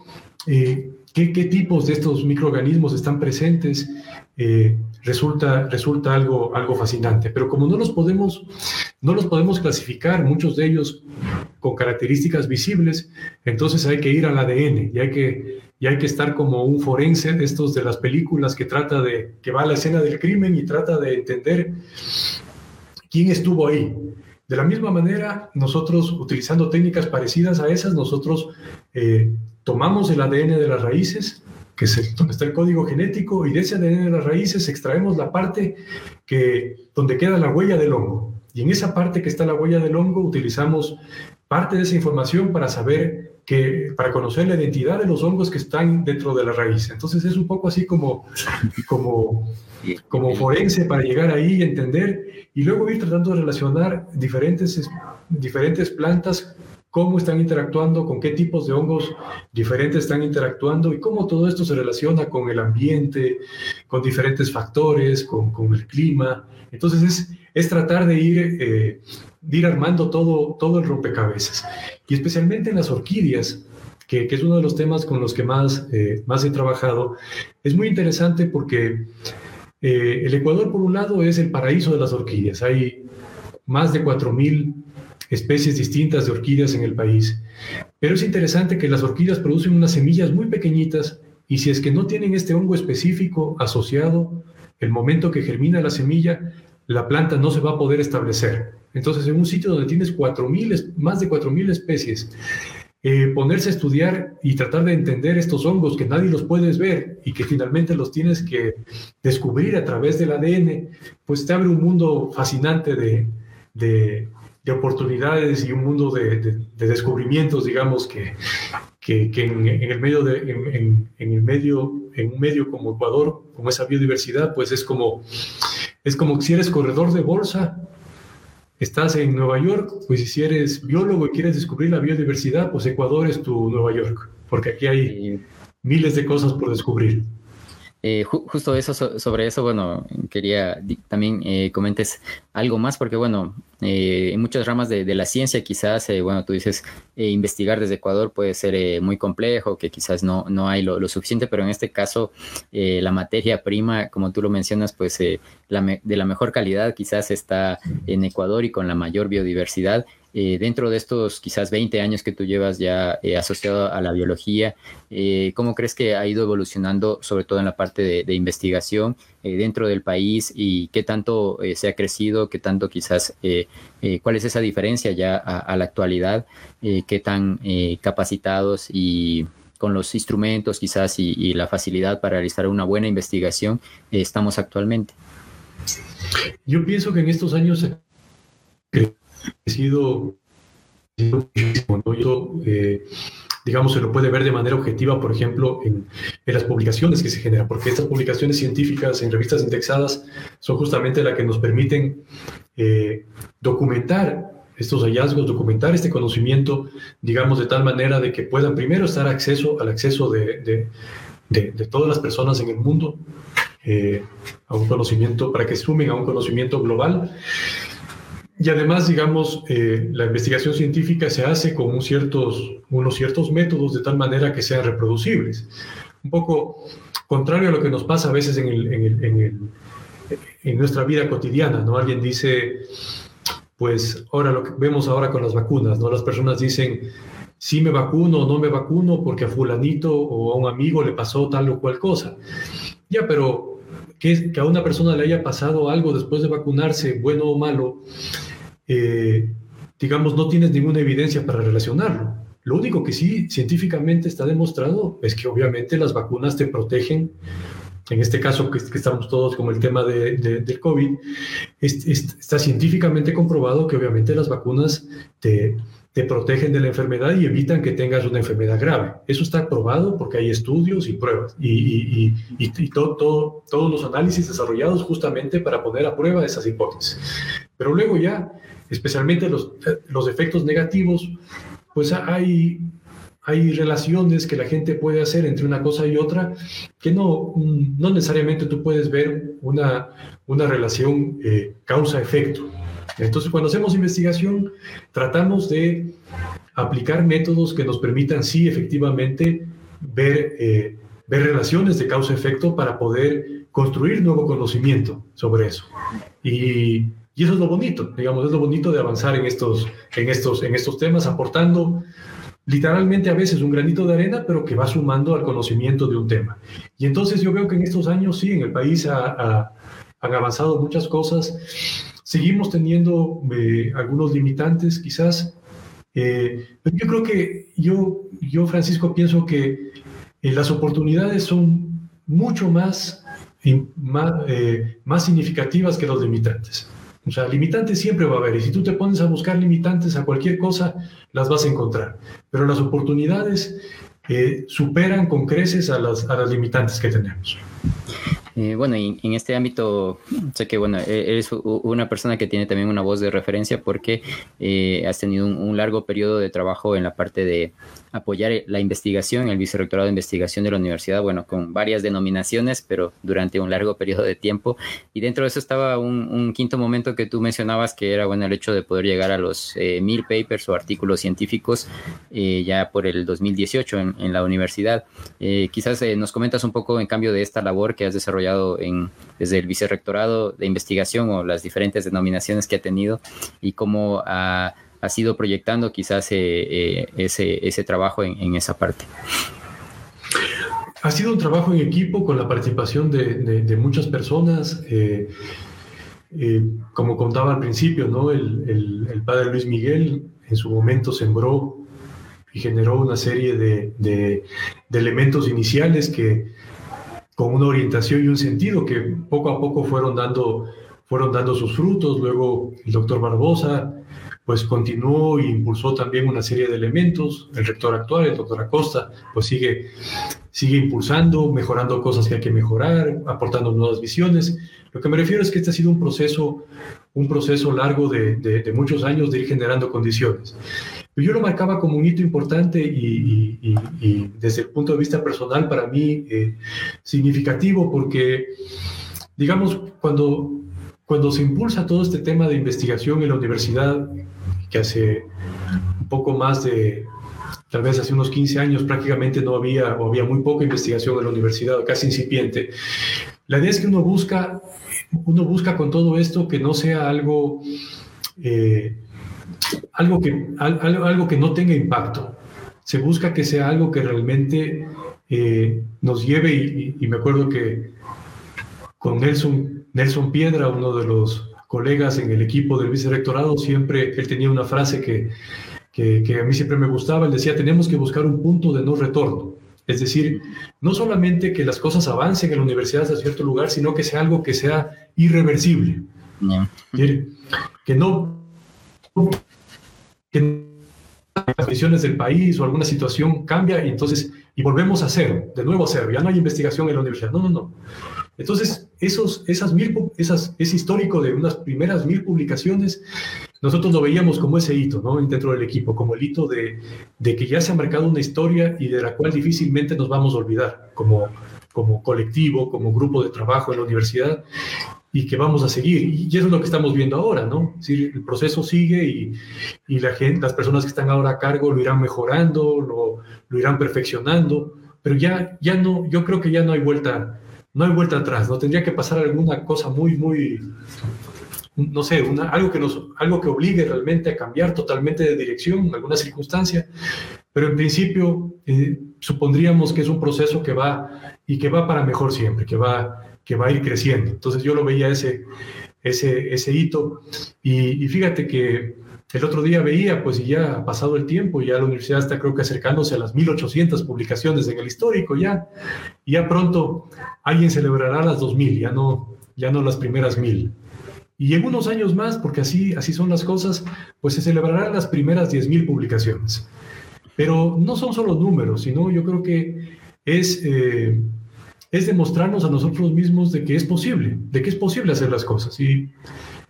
eh, qué, qué, tipos de estos microorganismos están presentes, eh, resulta, resulta algo, algo fascinante. Pero como no los, podemos, no los podemos clasificar, muchos de ellos con características visibles, entonces hay que ir al ADN y hay que, y hay que estar como un forense de estos de las películas que trata de, que va a la escena del crimen y trata de entender quién estuvo ahí. De la misma manera, nosotros, utilizando técnicas parecidas a esas, nosotros eh, tomamos el ADN de las raíces, que es donde está el código genético, y de ese ADN de las raíces extraemos la parte que, donde queda la huella del hongo. Y en esa parte que está la huella del hongo utilizamos parte de esa información para saber que, para conocer la identidad de los hongos que están dentro de la raíz. Entonces es un poco así como, como como forense para llegar ahí y entender y luego ir tratando de relacionar diferentes, diferentes plantas, cómo están interactuando, con qué tipos de hongos diferentes están interactuando y cómo todo esto se relaciona con el ambiente, con diferentes factores, con, con el clima. Entonces es, es tratar de ir, eh, de ir armando todo, todo el rompecabezas. Y especialmente en las orquídeas, que, que, es uno de los temas con los que más, eh, más he trabajado, es muy interesante porque eh, el Ecuador, por un lado, es el paraíso de las orquídeas. Hay más de 4.000 especies distintas de orquídeas en el país. Pero es interesante que las orquídeas producen unas semillas muy pequeñitas y si es que no tienen este hongo específico asociado, el momento que germina la semilla, la planta no se va a poder establecer. Entonces, en un sitio donde tienes 4.000, más de 4.000 especies eh, ponerse a estudiar y tratar de entender estos hongos que nadie los puedes ver y que finalmente los tienes que descubrir a través del ADN, pues te abre un mundo fascinante de, de, oportunidades y un mundo de, descubrimientos, digamos, que, en, el medio en, medio, un medio como Ecuador, como esa biodiversidad, pues es como, es como si eres corredor de bolsa estás en Nueva York, pues si eres biólogo y quieres descubrir la biodiversidad, pues Ecuador es tu Nueva York, porque aquí hay miles de cosas por descubrir. Eh, justo eso, sobre eso, bueno, quería también eh, comentes algo más, porque bueno, eh, en muchas ramas de, la ciencia quizás, bueno, tú dices, investigar desde Ecuador puede ser muy complejo, que quizás no, no hay lo, suficiente, pero en este caso la materia prima, como tú lo mencionas, pues de la mejor calidad quizás está en Ecuador y con la mayor biodiversidad. Eh, dentro de estos quizás 20 años que tú llevas ya eh, asociado a la biología, eh, ¿cómo crees que ha ido evolucionando, sobre todo en la parte de, investigación dentro del país y qué tanto se ha crecido, qué tanto quizás, cuál es esa diferencia ya a, la actualidad, qué tan capacitados y con los instrumentos quizás y, la facilidad para realizar una buena investigación estamos actualmente? Yo pienso que en estos años sido muchísimo. Eh, digamos, se lo puede ver de manera objetiva, por ejemplo, en, las publicaciones que se generan, porque estas publicaciones científicas en revistas indexadas son justamente las que nos permiten eh, documentar estos hallazgos, documentar este conocimiento, digamos, de tal manera de que puedan primero estar acceso al acceso de, de, todas las personas en el mundo eh, a un conocimiento, para que sumen a un conocimiento global y además, digamos, eh, la investigación científica se hace con ciertos, unos ciertos métodos de tal manera que sean reproducibles. Un poco contrario a lo que nos pasa a veces en, el, en, el, en, nuestra vida cotidiana, ¿no? Alguien dice, pues ahora lo que vemos ahora con las vacunas, ¿no? Las personas dicen, si me vacuno o no me vacuno porque a fulanito o a un amigo le pasó tal o cual cosa. Ya, pero que, que a una persona le haya pasado algo después de vacunarse, bueno o malo, eh, digamos, no tienes ninguna evidencia para relacionarlo. Lo único que sí científicamente está demostrado es que obviamente las vacunas te protegen. En este caso que, estamos todos como el tema de, del COVID, está científicamente comprobado que obviamente las vacunas te, te protegen de la enfermedad y evitan que tengas una enfermedad grave. Eso está probado porque hay estudios y pruebas y, y, todo, todos los análisis desarrollados justamente para poner a prueba esas hipótesis. Pero luego ya, especialmente los, los efectos negativos, pues hay, hay relaciones que la gente puede hacer entre una cosa y otra que no, no necesariamente tú puedes ver una, una relación eh, causa-efecto. Entonces, cuando hacemos investigación, tratamos de aplicar métodos que nos permitan, sí, efectivamente, ver, eh, ver relaciones de causa-efecto para poder construir nuevo conocimiento sobre eso. Y, y, eso es lo bonito, digamos, es lo bonito de avanzar en estos, en estos, en estos temas, aportando literalmente a veces un granito de arena, pero que va sumando al conocimiento de un tema. Y entonces yo veo que en estos años, sí, en el país han avanzado muchas cosas Seguimos teniendo eh, algunos limitantes, quizás. Eh, pero yo creo que yo, yo, Francisco, pienso que eh, las oportunidades son mucho más, más, más significativas que los limitantes. O sea, limitantes siempre va a haber. Y si tú te pones a buscar limitantes a cualquier cosa, las vas a encontrar. Pero las oportunidades superan con creces a las, a las limitantes que tenemos. Bueno, en este ámbito, sé que bueno, e-, eres una persona que tiene también una voz de referencia porque eh, has tenido un, largo periodo de trabajo en la parte de apoyar eh, la investigación, el vicerrectorado de investigación de la universidad, bueno, con varias denominaciones, pero durante un largo periodo de tiempo. Y dentro de eso estaba un, quinto momento que tú mencionabas, que era, bueno, el hecho de poder llegar a los eh, mil papers o artículos científicos eh, ya por el 2018 en, en la universidad. quizás nos comentas un poco, en cambio, de esta labor que has desarrollado en, desde el vicerrectorado de investigación o las diferentes denominaciones que ha tenido y cómo ha ha sido proyectando quizás eh, eh, ese, ese, trabajo en, esa parte? Ha sido un trabajo en equipo con la participación de, muchas personas. Eh, como contaba al principio, ¿no? El, el, padre Luis Miguel en su momento sembró y generó una serie de, de, elementos iniciales que con una orientación y un sentido que poco a poco fueron dando, fueron dando sus frutos. Luego el doctor Barbosa pues continuó e impulsó también una serie de elementos. El rector actual, el doctor Acosta, pues sigue, sigue impulsando, mejorando cosas que hay que mejorar, aportando nuevas visiones. Lo que me refiero es que este ha sido un proceso, un proceso largo de, de, muchos años de ir generando condiciones. Yo lo marcaba como un hito importante y, y, desde el punto de vista personal para mí eh, significativo porque, digamos, cuando, cuando se impulsa todo este tema de investigación en la universidad, que hace un poco más de, tal vez hace unos 15 años prácticamente no había o había muy poca investigación en la universidad, casi incipiente. La idea es que uno busca, uno busca con todo esto que no sea algo, eh, algo, que, algo, que no tenga impacto. Se busca que sea algo que realmente eh, nos lleve, y, y, me acuerdo que con Nelson, Nelson Piedra, uno de los colegas en el equipo del vicerrectorado, siempre él tenía una frase que, que, a mí siempre me gustaba, él decía, tenemos que buscar un punto de no retorno. Es decir, no solamente que las cosas avancen en la universidad hasta cierto lugar, sino que sea algo que sea irreversible. Que no... Que las visiones del país o alguna situación cambia y entonces y volvemos a cero, de nuevo a cero, ya no hay investigación en la universidad. No, no, no. Entonces, esos, esas mil, esas, ese histórico de unas primeras mil publicaciones, nosotros lo veíamos como ese hito, ¿no? Dentro del equipo, como el hito de, de que ya se ha marcado una historia y de la cual difícilmente nos vamos a olvidar como, como colectivo, como grupo de trabajo en la universidad y que vamos a seguir. Y eso es lo que estamos viendo ahora, ¿no? el proceso sigue y, y, la gente, las personas que están ahora a cargo lo irán mejorando, lo, lo irán perfeccionando, pero ya, ya no, yo creo que ya no hay vuelta no hay vuelta atrás, ¿no? Tendría que pasar alguna cosa muy, muy, no sé, una, algo, que nos, algo que obligue realmente a cambiar totalmente de dirección en alguna circunstancia, pero en principio eh, supondríamos que es un proceso que va y que va para mejor siempre, que va, que va a ir creciendo. Entonces yo lo veía ese, ese, hito y, fíjate que el otro día veía, pues ya ha pasado el tiempo, ya la universidad está creo que acercándose a las 1800 publicaciones en el histórico, ya, ya pronto alguien celebrará las 2000, ya no, ya no las primeras mil. Y en unos años más, porque así, así son las cosas, pues se celebrarán las primeras 10.000 publicaciones. Pero no son solo números, sino yo creo que es, eh, es demostrarnos a nosotros mismos de que es posible, de que es posible hacer las cosas. Y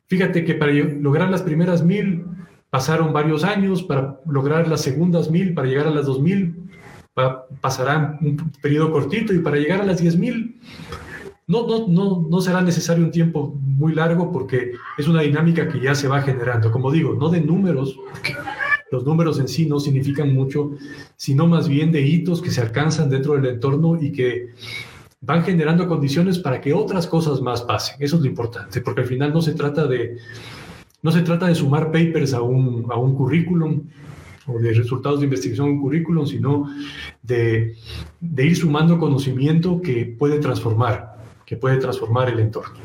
fíjate que para lograr las primeras mil pasaron varios años, para lograr las segundas mil, para llegar a las dos mil, pasará un periodo cortito y para llegar a las diez mil no, no, no, no será necesario un tiempo muy largo porque es una dinámica que ya se va generando. Como digo, no de números, los números en sí no significan mucho, sino más bien de hitos que se alcanzan dentro del entorno y que van generando condiciones para que otras cosas más pasen. Eso es lo importante, porque al final no se trata de, no se trata de sumar papers a un, a un currículum o de resultados de investigación a un currículum, sino de, de ir sumando conocimiento que puede transformar, que puede transformar el entorno.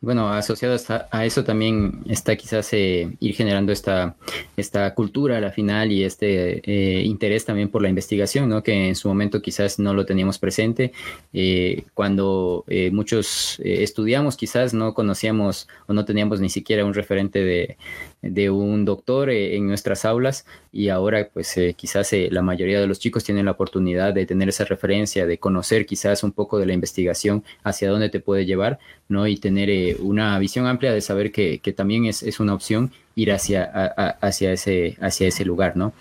Bueno, asociado a eso también está quizás eh, ir generando esta, esta cultura a la final y este eh, interés también por la investigación, ¿no? que en su momento quizás no lo teníamos presente. Eh, cuando muchos estudiamos quizás no conocíamos o no teníamos ni siquiera un referente de, de un doctor en nuestras aulas y ahora pues quizás la mayoría de los chicos tienen la oportunidad de tener esa referencia, de conocer quizás un poco de la investigación, hacia dónde te puede llevar, ¿no? Y tener una visión amplia de saber que, también es, una opción ir hacia, hacia, ese, hacia ese lugar, ¿no?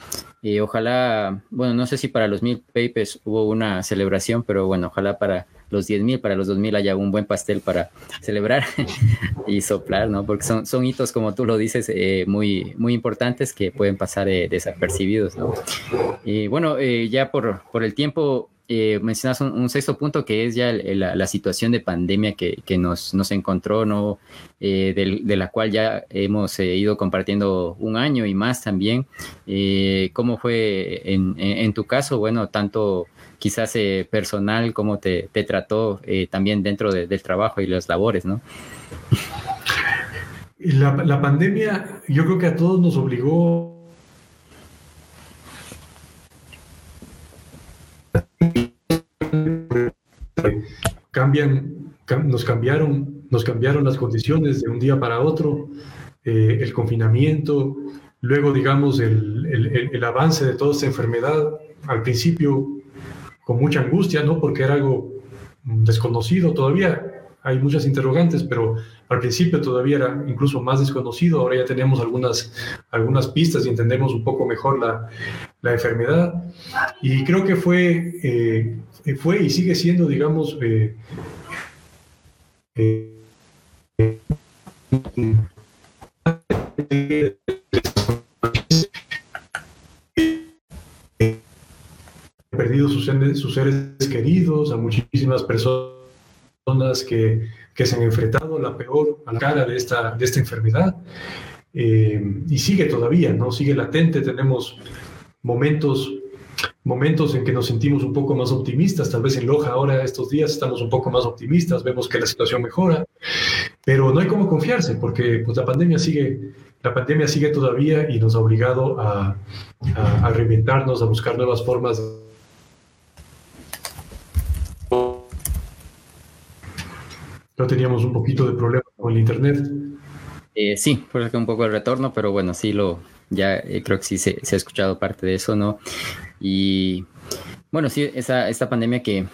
Y ojalá, bueno, no sé si para los mil papers hubo una celebración, pero bueno, ojalá para los diez mil, para los dos mil haya un buen pastel para celebrar y soplar, ¿no? Porque son, son hitos, como tú lo dices, eh, muy, muy importantes que pueden pasar eh, desapercibidos, ¿no? Y bueno, eh, ya por, por el tiempo, eh, mencionas un, sexto punto que es ya la, situación de pandemia que, nos, nos, encontró, ¿no? Eh, de, la cual ya hemos eh, ido compartiendo un año y más también. Eh, ¿Cómo fue en, tu caso? Bueno, tanto quizás personal, cómo te, trató también dentro del trabajo y las labores, ¿no? La, la pandemia yo creo que a todos nos obligó cambian, nos cambiaron, nos cambiaron las condiciones de un día para otro, eh, el confinamiento, luego digamos el, el, el, avance de toda esta enfermedad, al principio con mucha angustia, ¿no? Porque era algo desconocido todavía, hay muchas interrogantes, pero al principio todavía era incluso más desconocido, ahora ya tenemos algunas, algunas pistas y entendemos un poco mejor la, la enfermedad. Y creo que fue, eh, fue y sigue siendo, digamos, eh, eh, perdido sus, sus seres queridos, a muchísimas personas que que se han enfrentado la peor a la cara de esta, de esta enfermedad. Eh, y sigue todavía, ¿no? Sigue latente, tenemos momentos, momentos en que nos sentimos un poco más optimistas, tal vez en Loja ahora estos días estamos un poco más optimistas, vemos que la situación mejora, pero no hay cómo confiarse porque pues, la pandemia sigue, la pandemia sigue todavía y nos ha obligado a, a, a reinventarnos, a buscar nuevas formas teníamos un poquito de problema con el internet. Eh, sí, fue un poco el retorno, pero bueno, sí lo, ya eh, creo que sí se, se, ha escuchado parte de eso, ¿no? Y bueno, sí, esa, esta pandemia que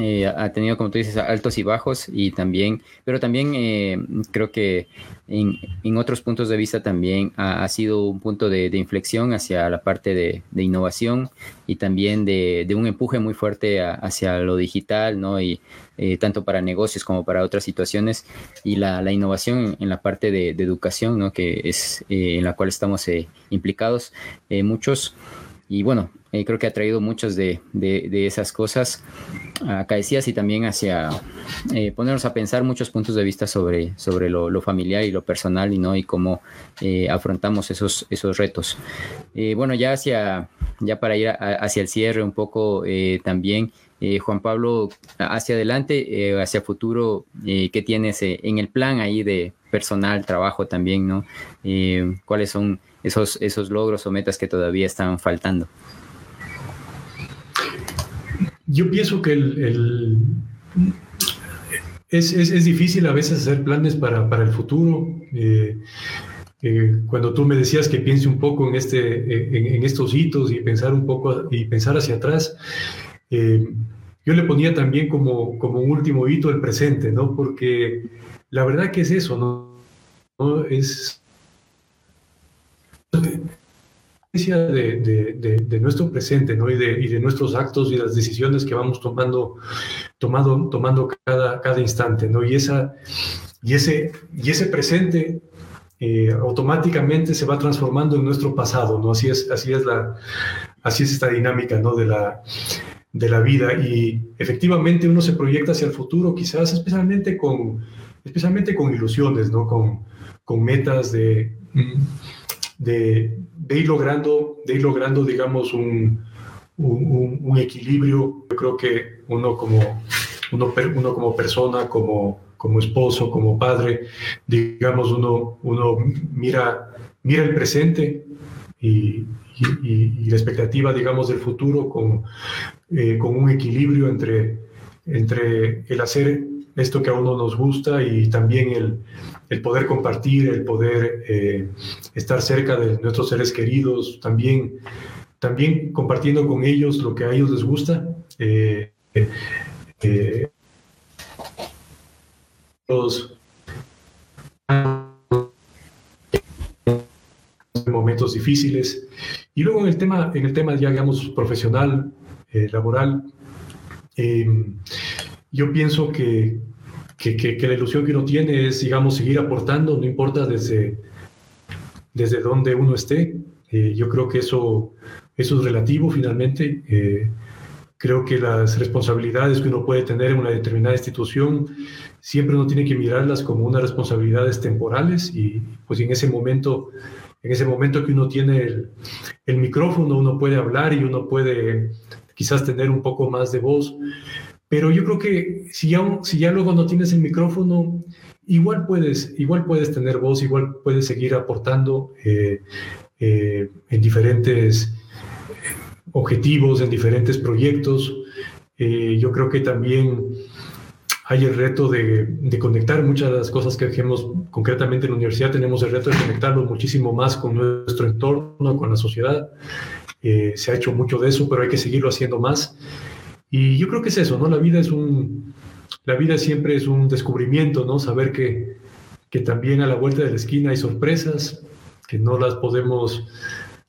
eh, ha tenido, como tú dices, altos y bajos, y también, pero también eh, creo que en, en, otros puntos de vista también ha, sido un punto de, inflexión hacia la parte de, innovación y también de, de, un empuje muy fuerte hacia lo digital, ¿no? Y eh, tanto para negocios como para otras situaciones, y la, la innovación en, la parte de, educación, ¿no? Que es en la cual estamos implicados muchos. y bueno, eh, creo que ha traído muchas de, esas cosas acaecidas y también hacia eh, ponernos a pensar muchos puntos de vista sobre, sobre lo, familiar y lo personal y, ¿no? y cómo eh, afrontamos esos, esos retos. bueno, ya, hacia, ya para ir hacia el cierre un poco también, Juan Pablo, hacia adelante, hacia futuro, ¿qué tienes en el plan ahí de personal, trabajo también, ¿no? ¿Cuáles son esos, esos logros o metas que todavía están faltando? Yo pienso que el, es, difícil a veces hacer planes para, el futuro. Eh, eh, cuando tú me decías que piense un poco en, este, en, estos hitos y pensar un poco y pensar hacia atrás, eh, yo le ponía también como, como un último hito el presente, ¿no? Porque la verdad que es eso, ¿no? Es de, de, nuestro presente ¿no? y, y, de, nuestros actos y las decisiones que vamos tomando, tomando, tomando cada, cada instante. ¿no? Y, esa, y, ese, y ese presente eh, automáticamente se va transformando en nuestro pasado. ¿no? Así, es, así, es la, así es esta dinámica ¿no? de, la, de la vida. Y efectivamente uno se proyecta hacia el futuro, quizás especialmente con, especialmente con ilusiones, ¿no? con, con metas de de, ir logrando, de ir logrando, digamos, un, un, equilibrio. Yo creo que uno como, uno, uno como persona, como, como esposo, como padre, digamos, uno, uno mira, mira el presente y, y, la expectativa, digamos, del futuro con, eh, con un equilibrio entre, entre el hacer esto que a uno nos gusta y también el, el poder compartir, el poder eh, estar cerca de nuestros seres queridos, también, también compartiendo con ellos lo que a ellos les gusta. Eh, eh, los momentos difíciles y luego en el tema en el tema ya digamos profesional laboral yo pienso que, que, la ilusión que uno tiene es, digamos, seguir aportando, no importa desde, desde dónde uno esté. Eh, yo creo que eso, eso es relativo finalmente. Eh, creo que las responsabilidades que uno puede tener en una determinada institución, siempre uno tiene que mirarlas como unas responsabilidades temporales y pues en ese momento, en ese momento que uno tiene el, micrófono, uno puede hablar y uno puede quizás tener un poco más de voz, pero yo creo que si ya, si ya luego no tienes el micrófono, igual puedes, igual puedes tener voz, igual puedes seguir aportando eh, eh, en diferentes objetivos, en diferentes proyectos. Eh, yo creo que también hay el reto de, de, conectar muchas de las cosas que hacemos concretamente en la universidad, tenemos el reto de conectarnos muchísimo más con nuestro entorno, con la sociedad. se ha hecho mucho de eso, pero hay que seguirlo haciendo más. Y yo creo que es eso, ¿no? La vida es un, la vida siempre es un descubrimiento, ¿no? Saber que, que también a la vuelta de la esquina hay sorpresas, que no las podemos,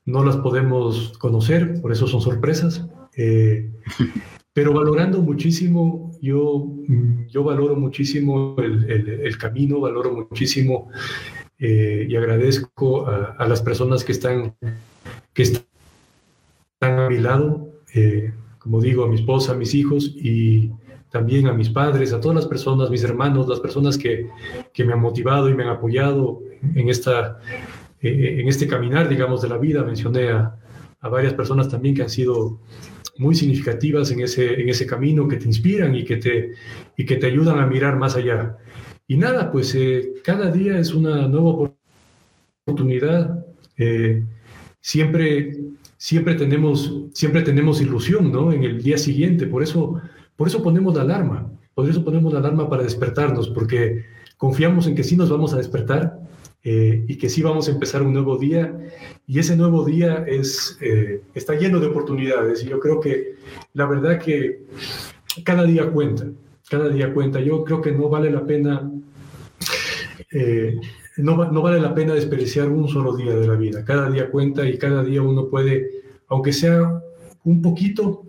no las podemos conocer, por eso son sorpresas. Eh, pero valorando muchísimo, yo, yo valoro muchísimo el, el, camino, valoro muchísimo eh, y agradezco a, las personas que están, que están a mi lado. Eh, como digo, a mi esposa, a mis hijos y también a mis padres, a todas las personas, mis hermanos, las personas que, que me han motivado y me han apoyado en, esta, eh, en este caminar, digamos, de la vida. Mencioné a, a, varias personas también que han sido muy significativas en ese, en ese camino, que te inspiran y que te, y que te ayudan a mirar más allá. Y nada, pues eh, cada día es una nueva oportunidad. Eh, siempre siempre tenemos, siempre tenemos ilusión, ¿no? En el día siguiente, por eso, por eso ponemos la alarma, por eso ponemos la alarma para despertarnos, porque confiamos en que sí nos vamos a despertar eh, y que sí vamos a empezar un nuevo día, y ese nuevo día es, eh, está lleno de oportunidades, y yo creo que la verdad que cada día cuenta, cada día cuenta, yo creo que no vale la pena... Eh, no, no, vale la pena desperdiciar un solo día de la vida. Cada día cuenta y cada día uno puede, aunque sea un poquito,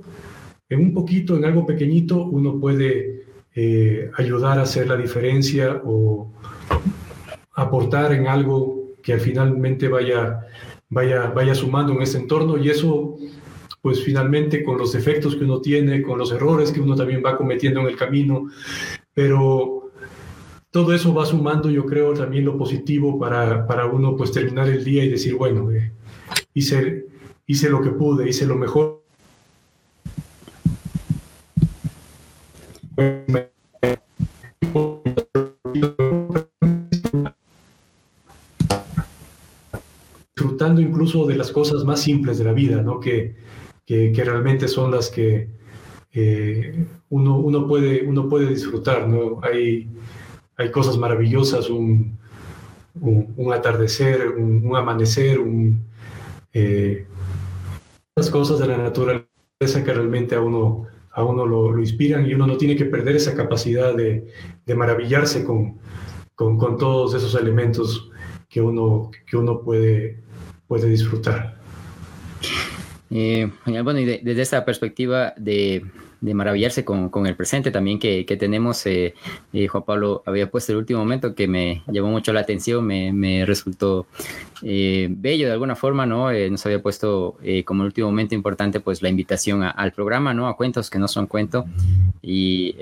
en un poquito, en algo pequeñito, uno puede eh, ayudar a hacer la diferencia o aportar en algo que finalmente vaya, vaya, vaya sumando en ese entorno y eso pues finalmente con los defectos que uno tiene, con los errores que uno también va cometiendo en el camino, pero todo eso va sumando, yo creo, también lo positivo para, para uno pues terminar el día y decir, bueno, eh, hice, hice lo que pude, hice lo mejor. Disfrutando incluso de las cosas más simples de la vida, ¿no? que, que, realmente son las que eh, uno, uno, puede, uno puede disfrutar. ¿no? Hay, hay cosas maravillosas, un, un, atardecer, un, amanecer, eh, las cosas de la naturaleza que realmente a uno, a uno lo, lo, inspiran y uno no tiene que perder esa capacidad de, de maravillarse con, con, con, todos esos elementos que uno, que uno puede, puede disfrutar. Eh, bueno, y desde esta perspectiva de, de maravillarse con, con, el presente también que, que tenemos, eh, eh, Juan Pablo había puesto el último momento que me llamó mucho la atención, me, me resultó eh, bello de alguna forma, ¿no? Eh, nos había puesto eh, como el último momento importante, pues la invitación al programa, ¿no? A cuentos que no son cuento y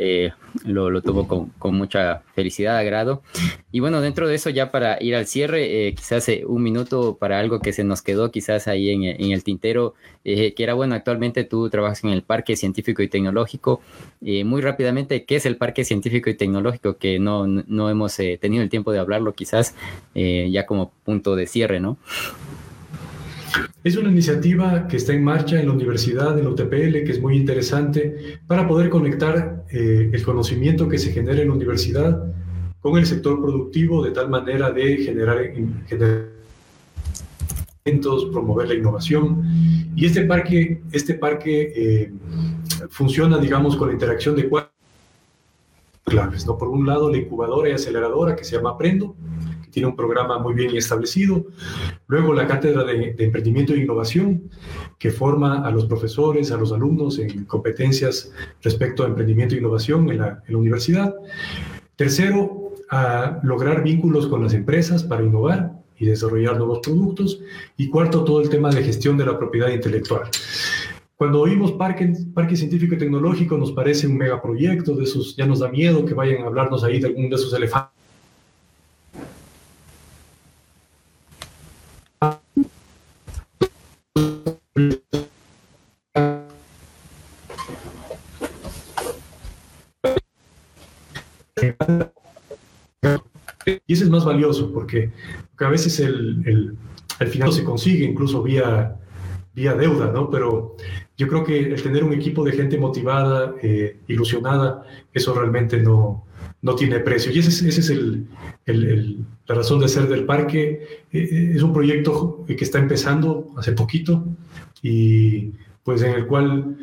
lo, lo, tuvo con, con, mucha felicidad, agrado. Y bueno, dentro de eso, ya para ir al cierre, quizás un minuto para algo que se nos quedó quizás ahí en, en el tintero, que era bueno, actualmente tú trabajas en el Parque Científico y Tecnológico. muy rápidamente, ¿qué es el Parque Científico y Tecnológico? Que no, no hemos tenido el tiempo de hablarlo quizás, ya como punto de cierre Es una iniciativa que está en marcha en la universidad, en la UTPL, que es muy interesante para poder conectar eh, el conocimiento que se genera en la universidad con el sector productivo de tal manera de generar, generar promover la innovación. Y este parque, este parque eh, funciona, digamos, con la interacción de cuatro claves. ¿no? Por un lado, la incubadora y aceleradora que se llama Aprendo, tiene un programa muy bien establecido. Luego la cátedra de, Emprendimiento e Innovación, que forma a los profesores, a los alumnos en competencias respecto a emprendimiento e innovación en la, universidad. Tercero, a lograr vínculos con las empresas para innovar y desarrollar nuevos productos. Y cuarto, todo el tema de gestión de la propiedad intelectual. Cuando oímos parque, parque científico y tecnológico nos parece un megaproyecto, de esos ya nos da miedo que vayan a hablarnos ahí de algún de esos elefantes Y ese es más valioso porque, a veces el, el, final se consigue incluso vía, vía deuda, ¿no? Pero yo creo que el tener un equipo de gente motivada, eh, ilusionada, eso realmente no, no tiene precio. Y ese es, ese es el, el, la razón de ser del parque. Eh, eh, es un proyecto que está empezando hace poquito y pues en el cual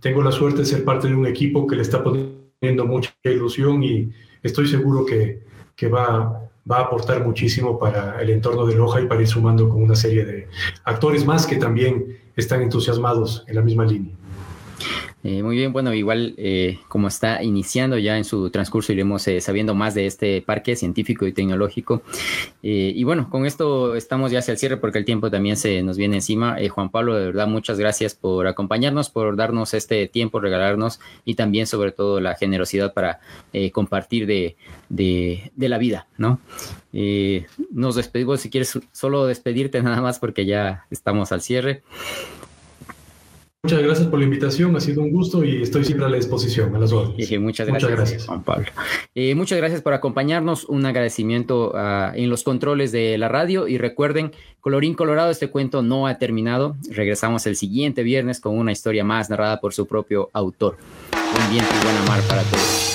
tengo la suerte de ser parte de un equipo que le está poniendo mucha ilusión y estoy seguro que, que va, va a aportar muchísimo para el entorno de Loja y para ir sumando con una serie de actores más que también están entusiasmados en la misma línea. Eh, muy bien, bueno, igual eh, como está iniciando ya en su transcurso, iremos eh, sabiendo más de este parque científico y tecnológico. y bueno, con esto estamos ya hacia el cierre porque el tiempo también se nos viene encima. Juan Pablo, de verdad, muchas gracias por acompañarnos, por darnos este tiempo, regalarnos y también sobre todo la generosidad para compartir de, de, de, la vida, ¿no? nos despedimos, si quieres solo despedirte nada más porque ya estamos al cierre. Muchas gracias por la invitación, ha sido un gusto y estoy siempre a la disposición, a las órdenes. muchas gracias, Juan Pablo. Eh, muchas gracias por acompañarnos, un agradecimiento uh, en los controles de la radio y recuerden, colorín colorado, este cuento no ha terminado. Regresamos el siguiente viernes con una historia más narrada por su propio autor. Un viento y buena mar para todos.